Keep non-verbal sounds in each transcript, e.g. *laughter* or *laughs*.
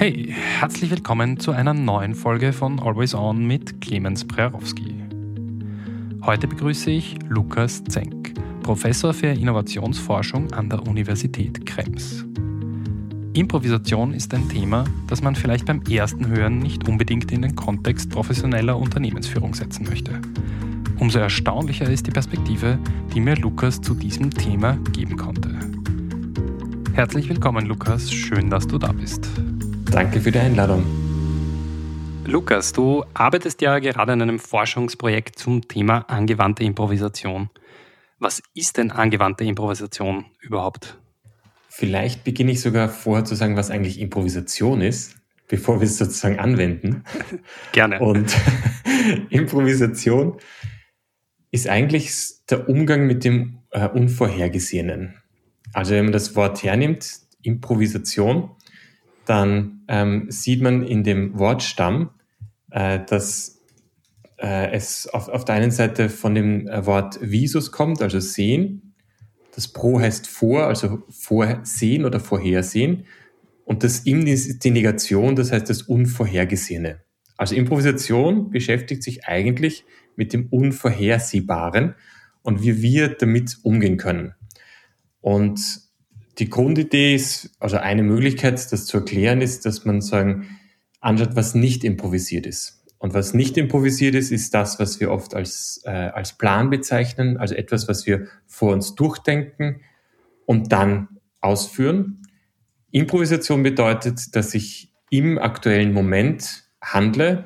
Hey, herzlich willkommen zu einer neuen Folge von Always On mit Clemens Prerowski. Heute begrüße ich Lukas Zenk, Professor für Innovationsforschung an der Universität Krems. Improvisation ist ein Thema, das man vielleicht beim ersten Hören nicht unbedingt in den Kontext professioneller Unternehmensführung setzen möchte. Umso erstaunlicher ist die Perspektive, die mir Lukas zu diesem Thema geben konnte. Herzlich willkommen, Lukas. Schön, dass du da bist. Danke für die Einladung. Lukas, du arbeitest ja gerade an einem Forschungsprojekt zum Thema angewandte Improvisation. Was ist denn angewandte Improvisation überhaupt? Vielleicht beginne ich sogar vorher zu sagen, was eigentlich Improvisation ist, bevor wir es sozusagen anwenden. *laughs* Gerne. Und *laughs* Improvisation ist eigentlich der Umgang mit dem äh, Unvorhergesehenen. Also wenn man das Wort hernimmt, Improvisation, dann ähm, sieht man in dem Wortstamm, äh, dass äh, es auf, auf der einen Seite von dem äh, Wort visus kommt, also sehen. Das pro heißt vor, also vorsehen oder vorhersehen. Und das im ist die Negation, das heißt das Unvorhergesehene. Also Improvisation beschäftigt sich eigentlich mit dem Unvorhersehbaren und wie wir damit umgehen können. Und die Grundidee ist, also eine Möglichkeit, das zu erklären, ist, dass man sagen, anschaut, was nicht improvisiert ist. Und was nicht improvisiert ist, ist das, was wir oft als, äh, als Plan bezeichnen, also etwas, was wir vor uns durchdenken und dann ausführen. Improvisation bedeutet, dass ich im aktuellen Moment handle,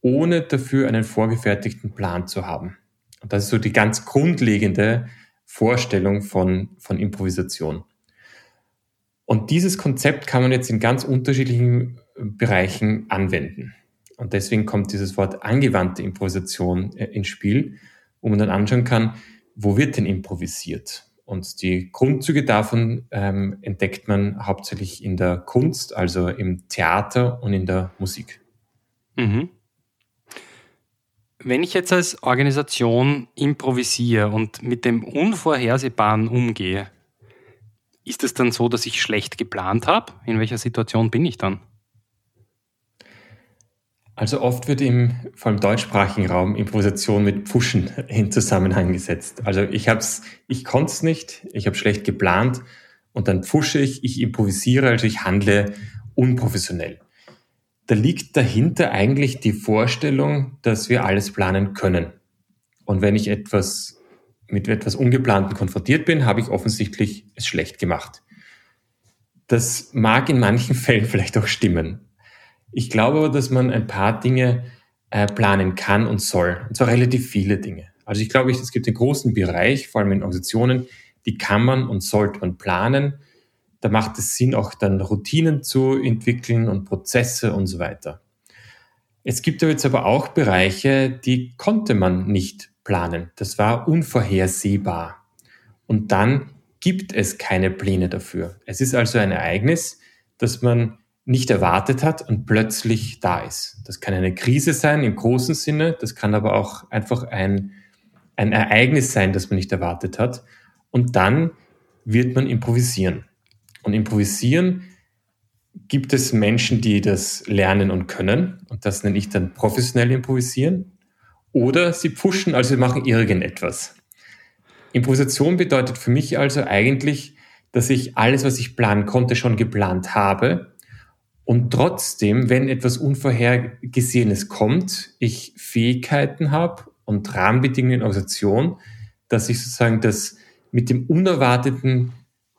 ohne dafür einen vorgefertigten Plan zu haben. Und das ist so die ganz grundlegende Vorstellung von, von Improvisation. Und dieses Konzept kann man jetzt in ganz unterschiedlichen Bereichen anwenden. Und deswegen kommt dieses Wort angewandte Improvisation äh, ins Spiel, wo man dann anschauen kann, wo wird denn improvisiert? Und die Grundzüge davon ähm, entdeckt man hauptsächlich in der Kunst, also im Theater und in der Musik. Mhm. Wenn ich jetzt als Organisation improvisiere und mit dem Unvorhersehbaren umgehe, ist es dann so, dass ich schlecht geplant habe? In welcher Situation bin ich dann? Also oft wird im vor allem deutschsprachigen Raum Improvisation mit Pfuschen *laughs* in Zusammenhang gesetzt. Also ich hab's, ich konnte es nicht, ich habe schlecht geplant und dann pfusche ich, ich improvisiere, also ich handle unprofessionell. Da liegt dahinter eigentlich die Vorstellung, dass wir alles planen können. Und wenn ich etwas mit etwas Ungeplanten konfrontiert bin, habe ich offensichtlich es schlecht gemacht. Das mag in manchen *laughs* Fällen vielleicht auch stimmen. Ich glaube aber, dass man ein paar Dinge äh, planen kann und soll. Und zwar relativ viele Dinge. Also ich glaube, es gibt einen großen Bereich, vor allem in Organisationen, die kann man und sollte man planen. Da macht es Sinn, auch dann Routinen zu entwickeln und Prozesse und so weiter. Es gibt aber jetzt aber auch Bereiche, die konnte man nicht planen. Das war unvorhersehbar. Und dann gibt es keine Pläne dafür. Es ist also ein Ereignis, das man nicht erwartet hat und plötzlich da ist. Das kann eine Krise sein im großen Sinne, das kann aber auch einfach ein, ein Ereignis sein, das man nicht erwartet hat. Und dann wird man improvisieren. Und improvisieren gibt es Menschen, die das lernen und können. Und das nenne ich dann professionell improvisieren. Oder sie pushen, also sie machen irgendetwas. Improvisation bedeutet für mich also eigentlich, dass ich alles, was ich planen konnte, schon geplant habe. Und trotzdem, wenn etwas Unvorhergesehenes kommt, ich Fähigkeiten habe und Rahmenbedingungen in Organisation, dass ich sozusagen das mit dem Unerwarteten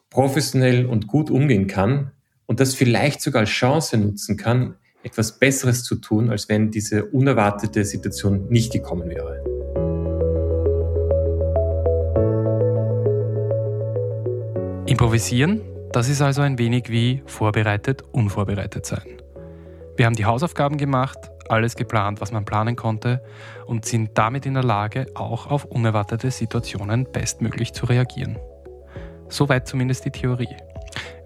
professionell und gut umgehen kann und das vielleicht sogar als Chance nutzen kann, etwas Besseres zu tun, als wenn diese unerwartete Situation nicht gekommen wäre. Improvisieren, das ist also ein wenig wie vorbereitet, unvorbereitet sein. Wir haben die Hausaufgaben gemacht, alles geplant, was man planen konnte und sind damit in der Lage, auch auf unerwartete Situationen bestmöglich zu reagieren. Soweit zumindest die Theorie.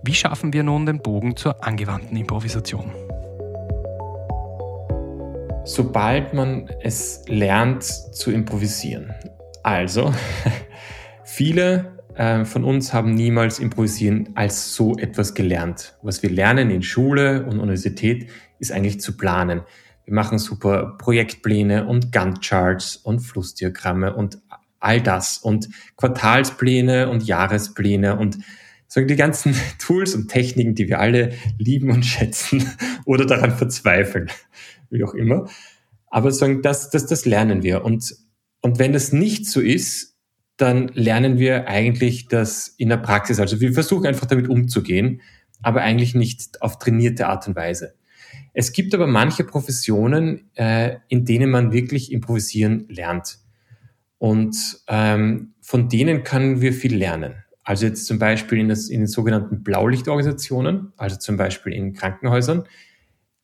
Wie schaffen wir nun den Bogen zur angewandten Improvisation? Sobald man es lernt zu improvisieren. Also, *laughs* viele äh, von uns haben niemals Improvisieren als so etwas gelernt. Was wir lernen in Schule und Universität ist eigentlich zu planen. Wir machen super Projektpläne und Gantt-Charts und Flussdiagramme und all das und Quartalspläne und Jahrespläne und die ganzen *laughs* Tools und Techniken, die wir alle lieben und schätzen *laughs* oder daran verzweifeln, wie auch immer. Aber sagen, das, das, das lernen wir. Und, und wenn das nicht so ist, dann lernen wir eigentlich das in der Praxis. Also wir versuchen einfach damit umzugehen, aber eigentlich nicht auf trainierte Art und Weise. Es gibt aber manche Professionen, äh, in denen man wirklich improvisieren lernt. Und ähm, von denen können wir viel lernen. Also jetzt zum Beispiel in, das, in den sogenannten Blaulichtorganisationen, also zum Beispiel in Krankenhäusern,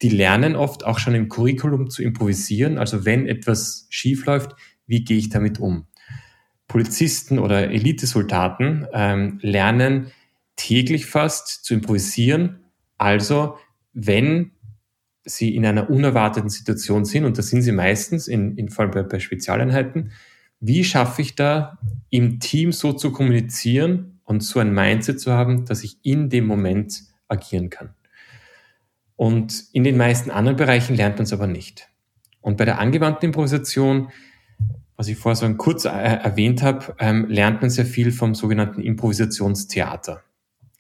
die lernen oft auch schon im Curriculum zu improvisieren. Also wenn etwas schief läuft, wie gehe ich damit um? Polizisten oder Elitesoldaten ähm, lernen täglich fast zu improvisieren. Also wenn sie in einer unerwarteten Situation sind, und das sind sie meistens, in, in vor allem bei, bei Spezialeinheiten, wie schaffe ich da im Team so zu kommunizieren und so ein Mindset zu haben, dass ich in dem Moment agieren kann. Und in den meisten anderen Bereichen lernt man es aber nicht. Und bei der angewandten Improvisation, was ich vorher so kurz äh, erwähnt habe, ähm, lernt man sehr viel vom sogenannten Improvisationstheater.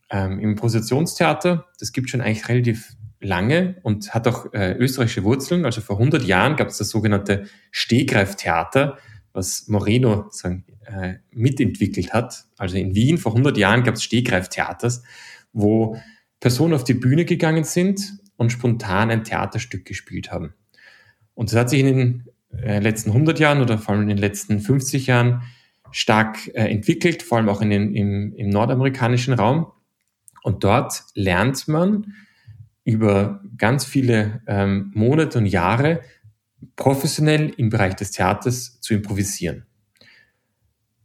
Ähm, Improvisationstheater, das gibt schon eigentlich relativ lange und hat auch äh, österreichische Wurzeln. Also vor 100 Jahren gab es das sogenannte Stehgreiftheater, was Moreno sagen, äh, mitentwickelt hat. Also in Wien vor 100 Jahren gab es Stehgreiftheaters, wo Personen auf die Bühne gegangen sind und spontan ein Theaterstück gespielt haben. Und das hat sich in den äh, letzten 100 Jahren oder vor allem in den letzten 50 Jahren stark äh, entwickelt, vor allem auch in den, im, im nordamerikanischen Raum. Und dort lernt man über ganz viele ähm, Monate und Jahre professionell im Bereich des Theaters zu improvisieren.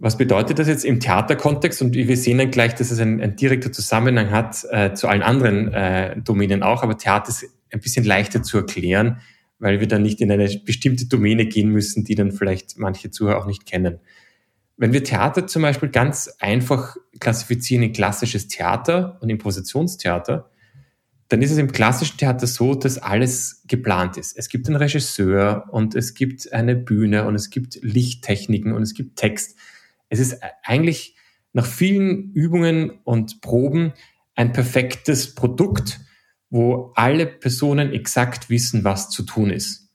Was bedeutet das jetzt im Theaterkontext? Und wir sehen dann gleich, dass es ein, ein direkter Zusammenhang hat äh, zu allen anderen äh, Domänen auch, aber Theater ist ein bisschen leichter zu erklären, weil wir dann nicht in eine bestimmte Domäne gehen müssen, die dann vielleicht manche Zuhörer auch nicht kennen. Wenn wir Theater zum Beispiel ganz einfach klassifizieren in klassisches Theater und Improvisationstheater, dann ist es im klassischen Theater so, dass alles geplant ist. Es gibt einen Regisseur und es gibt eine Bühne und es gibt Lichttechniken und es gibt Text. Es ist eigentlich nach vielen Übungen und Proben ein perfektes Produkt, wo alle Personen exakt wissen, was zu tun ist.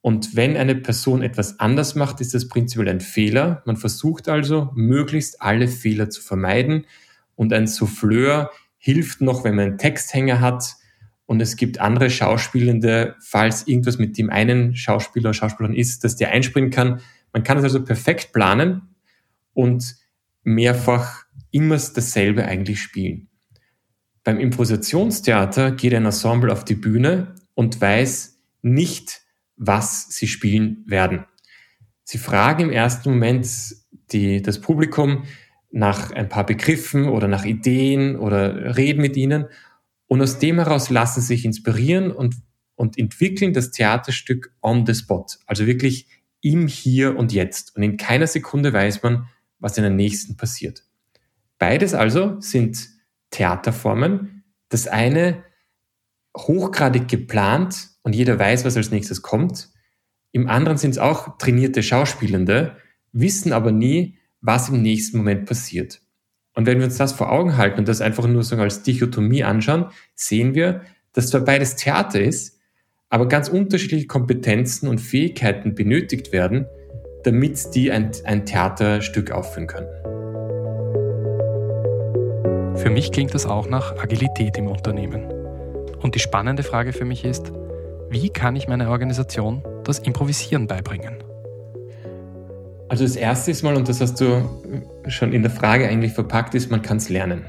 Und wenn eine Person etwas anders macht, ist das prinzipiell ein Fehler. Man versucht also, möglichst alle Fehler zu vermeiden. Und ein Souffleur hilft noch, wenn man einen Texthänger hat und es gibt andere Schauspielende, falls irgendwas mit dem einen Schauspieler oder Schauspielerin ist, dass der einspringen kann. Man kann es also perfekt planen und mehrfach immer dasselbe eigentlich spielen. Beim Improvisationstheater geht ein Ensemble auf die Bühne und weiß nicht, was sie spielen werden. Sie fragen im ersten Moment die, das Publikum, nach ein paar Begriffen oder nach Ideen oder reden mit ihnen. Und aus dem heraus lassen sie sich inspirieren und, und entwickeln das Theaterstück on the spot. Also wirklich im Hier und Jetzt. Und in keiner Sekunde weiß man, was in der nächsten passiert. Beides also sind Theaterformen. Das eine hochgradig geplant und jeder weiß, was als nächstes kommt. Im anderen sind es auch trainierte Schauspielende, wissen aber nie, was im nächsten Moment passiert. Und wenn wir uns das vor Augen halten und das einfach nur so als Dichotomie anschauen, sehen wir, dass zwar beides Theater ist, aber ganz unterschiedliche Kompetenzen und Fähigkeiten benötigt werden, damit die ein, ein Theaterstück aufführen können. Für mich klingt das auch nach Agilität im Unternehmen. Und die spannende Frage für mich ist, wie kann ich meiner Organisation das Improvisieren beibringen? Also das erste ist mal, und das hast du schon in der Frage eigentlich verpackt, ist, man kann es lernen.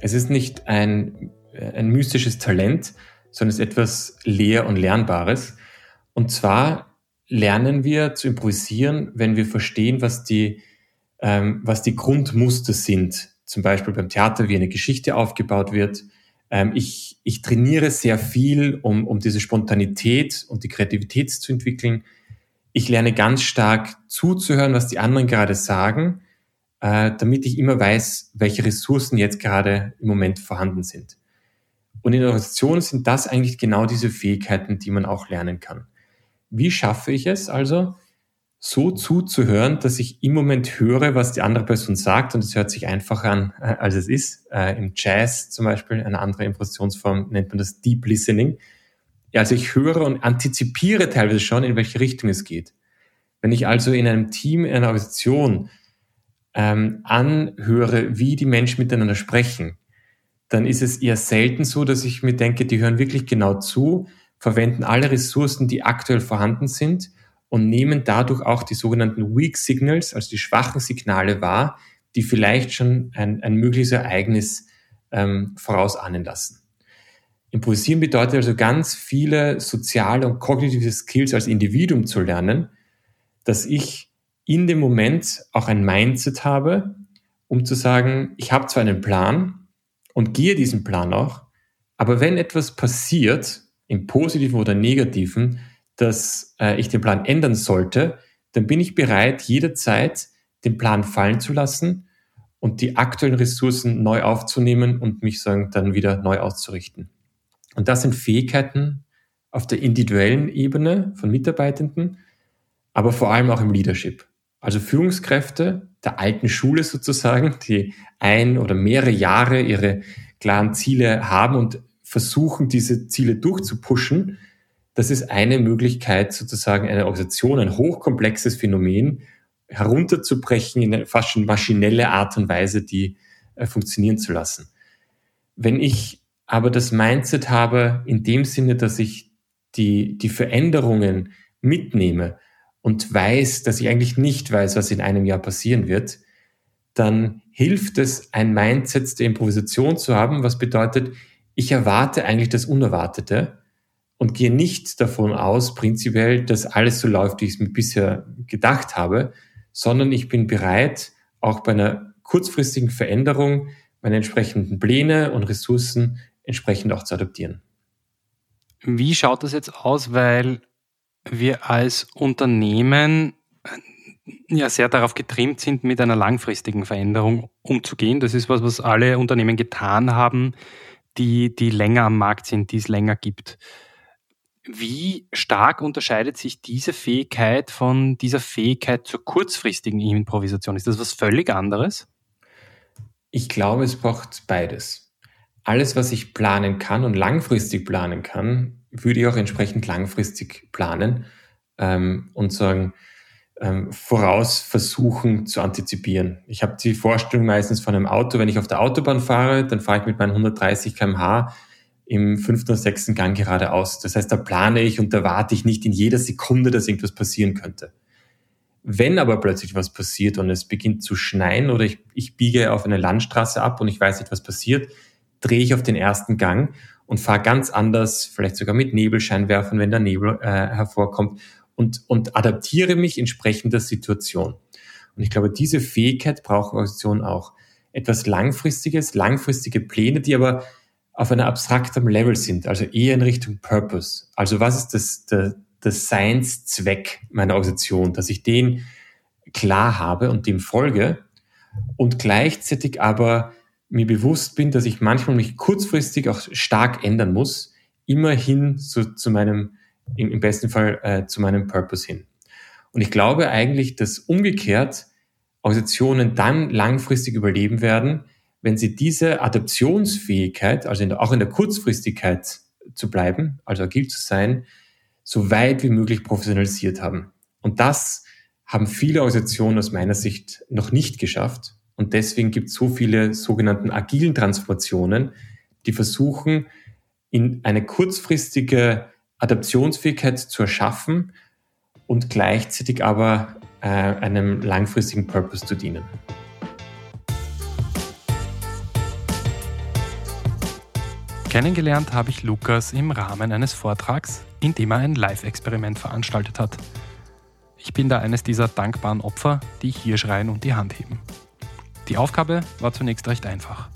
Es ist nicht ein, ein mystisches Talent, sondern es ist etwas Lehr- und Lernbares. Und zwar lernen wir zu improvisieren, wenn wir verstehen, was die, ähm, was die Grundmuster sind. Zum Beispiel beim Theater, wie eine Geschichte aufgebaut wird. Ähm, ich, ich trainiere sehr viel, um, um diese Spontanität und die Kreativität zu entwickeln ich lerne ganz stark zuzuhören, was die anderen gerade sagen, äh, damit ich immer weiß, welche Ressourcen jetzt gerade im Moment vorhanden sind. Und in Organisationen sind das eigentlich genau diese Fähigkeiten, die man auch lernen kann. Wie schaffe ich es also, so zuzuhören, dass ich im Moment höre, was die andere Person sagt und es hört sich einfacher an, äh, als es ist. Äh, Im Jazz zum Beispiel, eine andere Impositionsform, nennt man das Deep Listening. Ja, also ich höre und antizipiere teilweise schon, in welche Richtung es geht. Wenn ich also in einem Team, in einer Organisation ähm, anhöre, wie die Menschen miteinander sprechen, dann ist es eher selten so, dass ich mir denke, die hören wirklich genau zu, verwenden alle Ressourcen, die aktuell vorhanden sind und nehmen dadurch auch die sogenannten Weak Signals, also die schwachen Signale wahr, die vielleicht schon ein, ein mögliches Ereignis ähm, vorausahnen lassen. Improvisieren bedeutet also ganz viele soziale und kognitive Skills als Individuum zu lernen, dass ich in dem Moment auch ein Mindset habe, um zu sagen, ich habe zwar einen Plan und gehe diesen Plan auch, aber wenn etwas passiert, im positiven oder negativen, dass äh, ich den Plan ändern sollte, dann bin ich bereit, jederzeit den Plan fallen zu lassen und die aktuellen Ressourcen neu aufzunehmen und mich sagen, dann wieder neu auszurichten. Und das sind Fähigkeiten auf der individuellen Ebene von Mitarbeitenden, aber vor allem auch im Leadership. Also Führungskräfte der alten Schule sozusagen, die ein oder mehrere Jahre ihre klaren Ziele haben und versuchen, diese Ziele durchzupushen, das ist eine Möglichkeit, sozusagen eine Organisation, ein hochkomplexes Phänomen herunterzubrechen in eine fast schon maschinelle Art und Weise, die äh, funktionieren zu lassen. Wenn ich aber das Mindset habe, in dem Sinne, dass ich die, die Veränderungen mitnehme und weiß, dass ich eigentlich nicht weiß, was in einem Jahr passieren wird, dann hilft es, ein Mindset der Improvisation zu haben, was bedeutet, ich erwarte eigentlich das Unerwartete und gehe nicht davon aus, prinzipiell, dass alles so läuft, wie ich es mir bisher gedacht habe, sondern ich bin bereit, auch bei einer kurzfristigen Veränderung meine entsprechenden Pläne und Ressourcen entsprechend auch zu adaptieren. Wie schaut das jetzt aus, weil wir als Unternehmen äh, ja sehr darauf getrimmt sind, mit einer langfristigen Veränderung umzugehen. Das ist was, was alle Unternehmen getan haben, die, die länger am Markt sind, die es länger gibt. Wie stark unterscheidet sich diese Fähigkeit von dieser Fähigkeit zur kurzfristigen Improvisation? Ist das was völlig anderes? Ich glaube, es braucht beides. Alles, was ich planen kann und langfristig planen kann, würde ich auch entsprechend langfristig planen ähm, und sagen, ähm, voraus versuchen zu antizipieren. Ich habe die Vorstellung meistens von einem Auto, wenn ich auf der Autobahn fahre, dann fahre ich mit meinen 130 kmh im fünften oder sechsten Gang geradeaus. Das heißt, da plane ich und da warte ich nicht in jeder Sekunde, dass irgendwas passieren könnte. Wenn aber plötzlich was passiert und es beginnt zu schneien oder ich, ich biege auf eine Landstraße ab und ich weiß nicht, was passiert, drehe ich auf den ersten Gang und fahre ganz anders, vielleicht sogar mit Nebelscheinwerfern, wenn der Nebel äh, hervorkommt und, und adaptiere mich entsprechend der Situation. Und ich glaube, diese Fähigkeit braucht Organisationen auch. Etwas Langfristiges, langfristige Pläne, die aber auf einer abstrakten Level sind, also eher in Richtung Purpose. Also was ist das, der, der Science-Zweck meiner Organisation, dass ich den klar habe und dem folge und gleichzeitig aber mir bewusst bin, dass ich manchmal mich kurzfristig auch stark ändern muss, immerhin zu, zu meinem, im, im besten Fall äh, zu meinem Purpose hin. Und ich glaube eigentlich, dass umgekehrt Organisationen dann langfristig überleben werden, wenn sie diese Adaptionsfähigkeit, also in der, auch in der Kurzfristigkeit zu bleiben, also agil zu sein, so weit wie möglich professionalisiert haben. Und das haben viele Organisationen aus meiner Sicht noch nicht geschafft. Und deswegen gibt es so viele sogenannten agilen Transformationen, die versuchen, in eine kurzfristige Adaptionsfähigkeit zu erschaffen und gleichzeitig aber äh, einem langfristigen Purpose zu dienen. Kennengelernt habe ich Lukas im Rahmen eines Vortrags, in dem er ein Live-Experiment veranstaltet hat. Ich bin da eines dieser dankbaren Opfer, die hier schreien und die Hand heben. Die Aufgabe war zunächst recht einfach.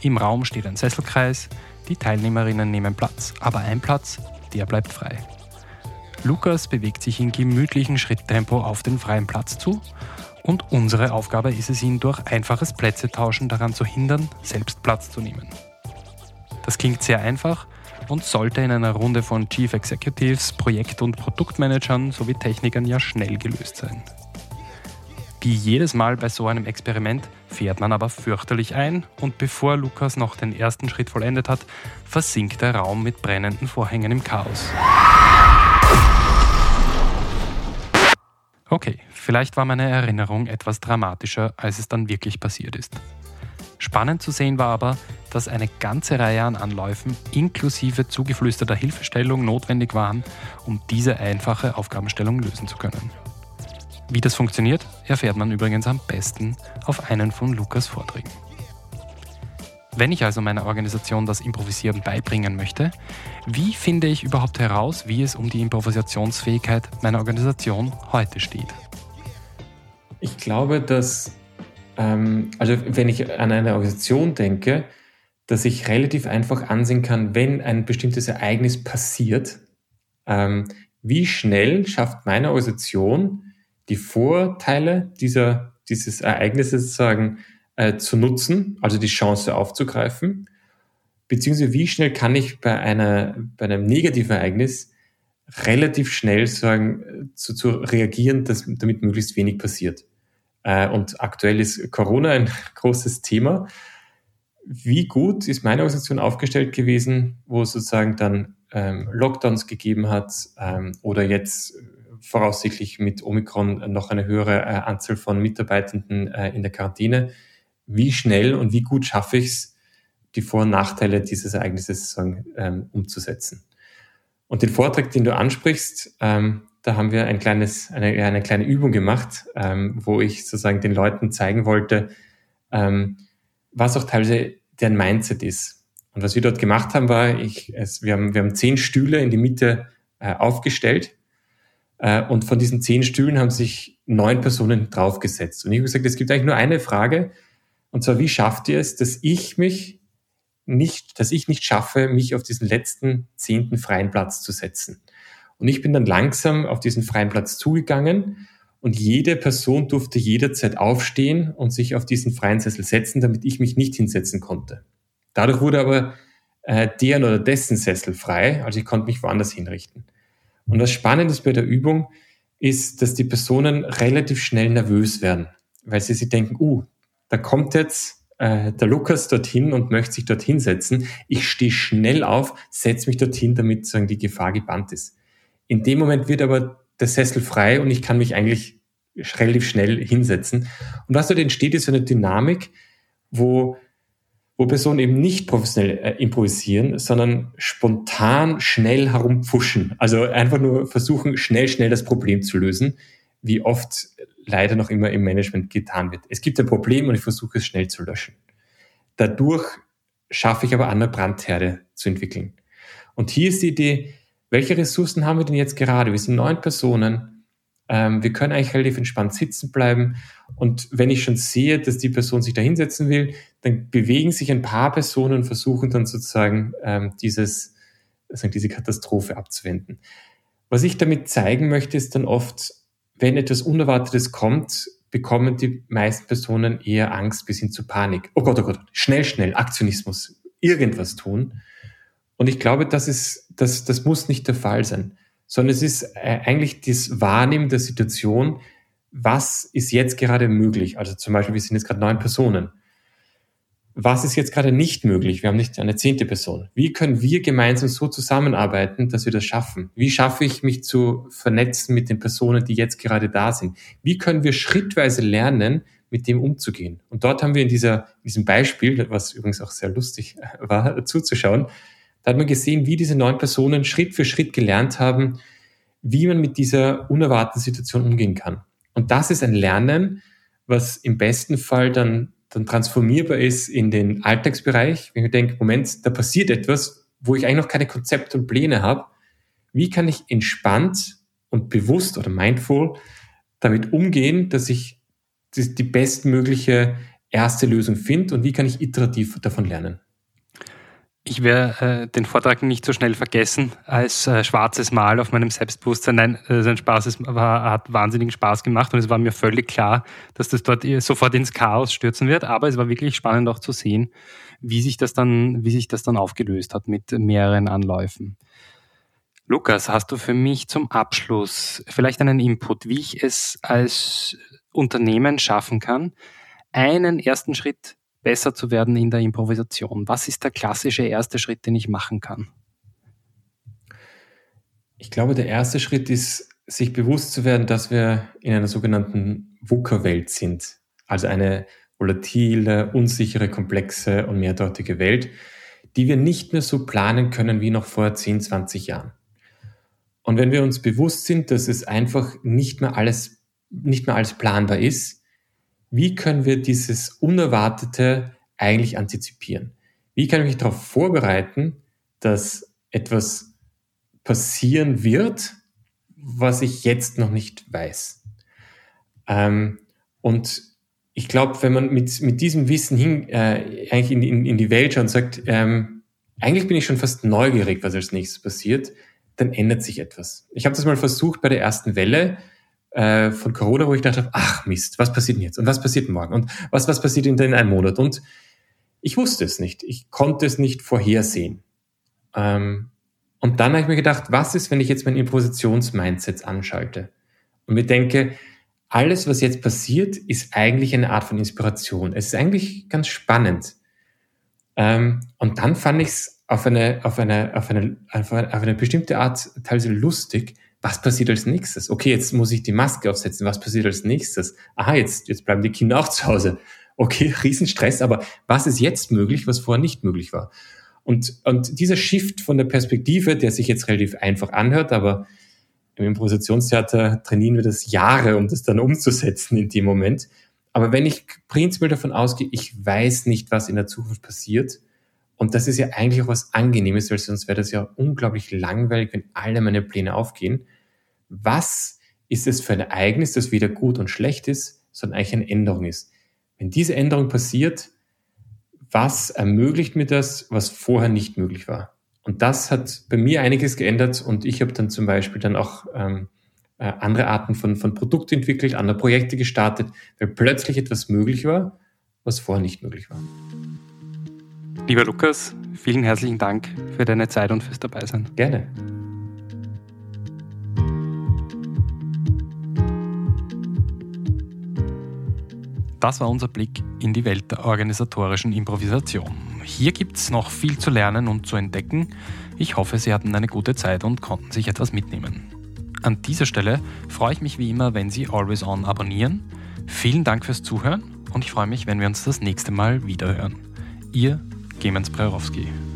Im Raum steht ein Sesselkreis, die Teilnehmerinnen nehmen Platz, aber ein Platz, der bleibt frei. Lukas bewegt sich in gemütlichem Schritttempo auf den freien Platz zu Und unsere Aufgabe ist es, ihn durch einfaches Plätzetauschen daran zu hindern, selbst Platz zu nehmen. Das klingt sehr einfach und sollte in einer Runde von Chief Executives, Projekt- und Produktmanagern sowie Technikern ja schnell gelöst sein. Wie jedes Mal bei so einem Experiment fährt man aber fürchterlich ein und bevor Lukas noch den ersten Schritt vollendet hat, versinkt der Raum mit brennenden Vorhängen im Chaos. Okay, vielleicht war meine Erinnerung etwas dramatischer, als es dann wirklich passiert ist. Spannend zu sehen war aber, dass eine ganze Reihe an Anläufen inklusive zugeflüsterter Hilfestellung notwendig waren, um diese einfache Aufgabenstellung lösen zu können. Wie das funktioniert, erfährt man übrigens am besten auf einen von Lukas Vorträgen. Wenn ich also meiner Organisation das Improvisieren beibringen möchte, wie finde ich überhaupt heraus, wie es um die Improvisationsfähigkeit meiner Organisation heute steht? Ich glaube, dass, ähm, also wenn ich an eine Organisation denke, dass ich relativ einfach ansehen kann, wenn ein bestimmtes Ereignis passiert, ähm, wie schnell schafft meine Organisation die Vorteile dieser, dieses Ereignisses sozusagen äh, zu nutzen, also die Chance aufzugreifen, beziehungsweise wie schnell kann ich bei, einer, bei einem negativen Ereignis relativ schnell sagen, zu, zu reagieren, dass damit möglichst wenig passiert. Äh, und aktuell ist Corona ein *laughs* großes Thema. Wie gut ist meine Organisation aufgestellt gewesen, wo es sozusagen dann ähm, Lockdowns gegeben hat ähm, oder jetzt voraussichtlich mit Omikron noch eine höhere äh, Anzahl von Mitarbeitenden äh, in der Quarantäne. Wie schnell und wie gut schaffe ich es, die Vor- und Nachteile dieses Ereignisses ähm, umzusetzen? Und den Vortrag, den du ansprichst, ähm, da haben wir ein kleines, eine, eine kleine Übung gemacht, ähm, wo ich sozusagen den Leuten zeigen wollte, was auch teilweise deren Mindset ist. Und was wir dort gemacht haben, war, ich, es, wir, haben, wir haben zehn Stühle in die Mitte äh, aufgestellt und von diesen zehn Stühlen haben sich neun Personen draufgesetzt. Und ich habe gesagt, es gibt eigentlich nur eine Frage, und zwar, wie schafft ihr es, dass ich mich nicht, dass ich nicht schaffe, mich auf diesen letzten zehnten freien Platz zu setzen? Und ich bin dann langsam auf diesen freien Platz zugegangen und jede Person durfte jederzeit aufstehen und sich auf diesen freien Sessel setzen, damit ich mich nicht hinsetzen konnte. Dadurch wurde aber äh, deren oder dessen Sessel frei, also ich konnte mich woanders hinrichten. Und was spannend ist bei der Übung, ist, dass die Personen relativ schnell nervös werden, weil sie sich denken, uh, da kommt jetzt äh, der Lukas dorthin und möchte sich dorthin setzen. Ich stehe schnell auf, setze mich dorthin, damit sagen, die Gefahr gebannt ist. In dem Moment wird aber der Sessel frei und ich kann mich eigentlich relativ schnell hinsetzen. Und was dort entsteht, ist eine Dynamik, wo wo Personen eben nicht professionell äh, improvisieren, sondern spontan schnell herumpfuschen. Also einfach nur versuchen, schnell, schnell das Problem zu lösen, wie oft leider noch immer im Management getan wird. Es gibt ein Problem und ich versuche es schnell zu löschen. Dadurch schaffe ich aber andere Brandherde zu entwickeln. Und hier ist die Idee, welche Ressourcen haben wir denn jetzt gerade? Wir sind neun Personen ähm, wir können eigentlich relativ entspannt sitzen bleiben. Und wenn ich schon sehe, dass die Person sich da hinsetzen will, dann bewegen sich ein paar Personen und versuchen dann sozusagen ähm, dieses, also diese Katastrophe abzuwenden. Was ich damit zeigen möchte, ist dann oft, wenn etwas Unerwartetes kommt, bekommen die meisten Personen eher Angst bis hin zu Panik. Oh Gott, oh Gott, schnell, schnell, Aktionismus, irgendwas tun. Und ich glaube, das ist, das, das muss nicht der Fall sein sondern es ist äh, eigentlich das Wahrnehmen der Situation, was ist jetzt gerade möglich? Also zum Beispiel, wir sind jetzt gerade neun Personen. Was ist jetzt gerade nicht möglich? Wir haben nicht eine zehnte Person. Wie können wir gemeinsam so zusammenarbeiten, dass wir das schaffen? Wie schaffe ich mich zu vernetzen mit den Personen, die jetzt gerade da sind? Wie können wir schrittweise lernen, mit dem umzugehen? Und dort haben wir in dieser, in diesem Beispiel, was übrigens auch sehr lustig *laughs* war, zuzuschauen, da hat man gesehen, wie diese neun Personen Schritt für Schritt gelernt haben, wie man mit dieser unerwarteten Situation umgehen kann. Und das ist ein Lernen, was im besten Fall dann, dann transformierbar ist in den Alltagsbereich. Wenn ich denke, Moment, da passiert etwas, wo ich eigentlich noch keine Konzepte und Pläne habe. Wie kann ich entspannt und bewusst oder mindful damit umgehen, dass ich die bestmögliche erste Lösung finde und wie kann ich iterativ davon lernen? Ich werde äh, den Vortrag nicht so schnell vergessen als äh, schwarzes Mal auf meinem Selbstbewusstsein. Nein, äh, sein Spaß ist, war, hat wahnsinnigen Spaß gemacht und es war mir völlig klar, dass das dort sofort ins Chaos stürzen wird. Aber es war wirklich spannend auch zu sehen, wie sich das dann, wie sich das dann aufgelöst hat mit mehreren Anläufen. Lukas, hast du für mich zum Abschluss vielleicht einen Input, wie ich es als Unternehmen schaffen kann, einen ersten Schritt besser zu werden in der Improvisation? Was ist der klassische erste Schritt, den ich machen kann? Ich glaube, der erste Schritt ist, sich bewusst zu werden, dass wir in einer sogenannten VUCA-Welt sind. Also eine volatile, unsichere, komplexe und mehrdeutige Welt, die wir nicht mehr so planen können wie noch vor 10, 20 Jahren. Und wenn wir uns bewusst sind, dass es einfach nicht mehr alles, nicht mehr alles planbar ist, wie können wir dieses Unerwartete eigentlich antizipieren? Wie kann ich mich darauf vorbereiten, dass etwas passieren wird, was ich jetzt noch nicht weiß? Ähm, und ich glaube, wenn man mit, mit diesem Wissen hin, äh, eigentlich in, in, in die Welt schaut und sagt, ähm, eigentlich bin ich schon fast neugierig, was als nächstes passiert, dann ändert sich etwas. Ich habe das mal versucht bei der ersten Welle äh, von Corona, wo ich dachte, ach Mist, was passiert denn jetzt? Und was passiert morgen? Und was, was passiert in, in einem Monat? Und ich wusste es nicht. Ich konnte es nicht vorhersehen. Ähm, und dann habe ich mir gedacht, was ist, wenn ich jetzt mein Impositionsmindset anschalte und mir denke, alles, was jetzt passiert, ist eigentlich eine Art von Inspiration. Es ist eigentlich ganz spannend. Ähm, und dann fand ich es auf eine, auf, eine, auf, eine, auf eine bestimmte Art teilweise lustig, was passiert als nächstes? Okay, jetzt muss ich die Maske aufsetzen. Was passiert als nächstes? Aha, jetzt, jetzt bleiben die Kinder auch zu Hause. Okay, *laughs* Riesenstress, aber was ist jetzt möglich, was vorher nicht möglich war? Und, und dieser Shift von der Perspektive, der sich jetzt relativ einfach anhört, aber im Improvisationstheater trainieren wir das Jahre, um das dann umzusetzen in dem Moment. Aber wenn ich prinzipiell davon ausgehe, ich weiß nicht, was in der Zukunft passiert, und das ist ja eigentlich auch was Angenehmes, weil sonst wäre das ja unglaublich langweilig, wenn alle meine Pläne aufgehen. Was ist es für ein Ereignis, das weder gut und schlecht ist, sondern eigentlich eine Änderung ist? Wenn diese Änderung passiert, was ermöglicht mir das, was vorher nicht möglich war? Und das hat bei mir einiges geändert und ich habe dann zum Beispiel dann auch ähm, äh, andere Arten von, von Produkte entwickelt, andere Projekte gestartet, weil plötzlich etwas möglich war, was vorher nicht möglich war. Lieber Lukas, vielen herzlichen Dank für deine Zeit und fürs Dabeisein. Gerne. Das war unser Blick in die Welt der organisatorischen Improvisation. Hier gibt es noch viel zu lernen und zu entdecken. Ich hoffe, Sie hatten eine gute Zeit und konnten sich etwas mitnehmen. An dieser Stelle freue ich mich wie immer, wenn Sie Always On abonnieren. Vielen Dank fürs Zuhören und ich freue mich, wenn wir uns das nächste Mal wiederhören. Ihr Clemens Prerowski.